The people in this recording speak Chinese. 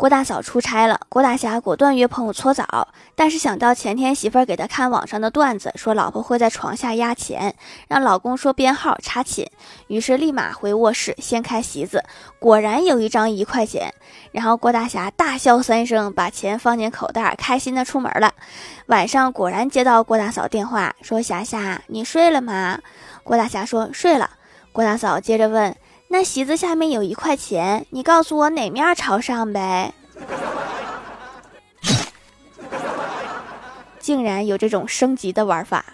郭大嫂出差了，郭大侠果断约朋友搓澡，但是想到前天媳妇儿给他看网上的段子，说老婆会在床下压钱，让老公说编号查寝，于是立马回卧室掀开席子，果然有一张一块钱，然后郭大侠大笑三声，把钱放进口袋，开心的出门了。晚上果然接到郭大嫂电话，说霞霞你睡了吗？郭大侠说睡了。郭大嫂接着问。那席子下面有一块钱，你告诉我哪面朝上呗？竟然有这种升级的玩法！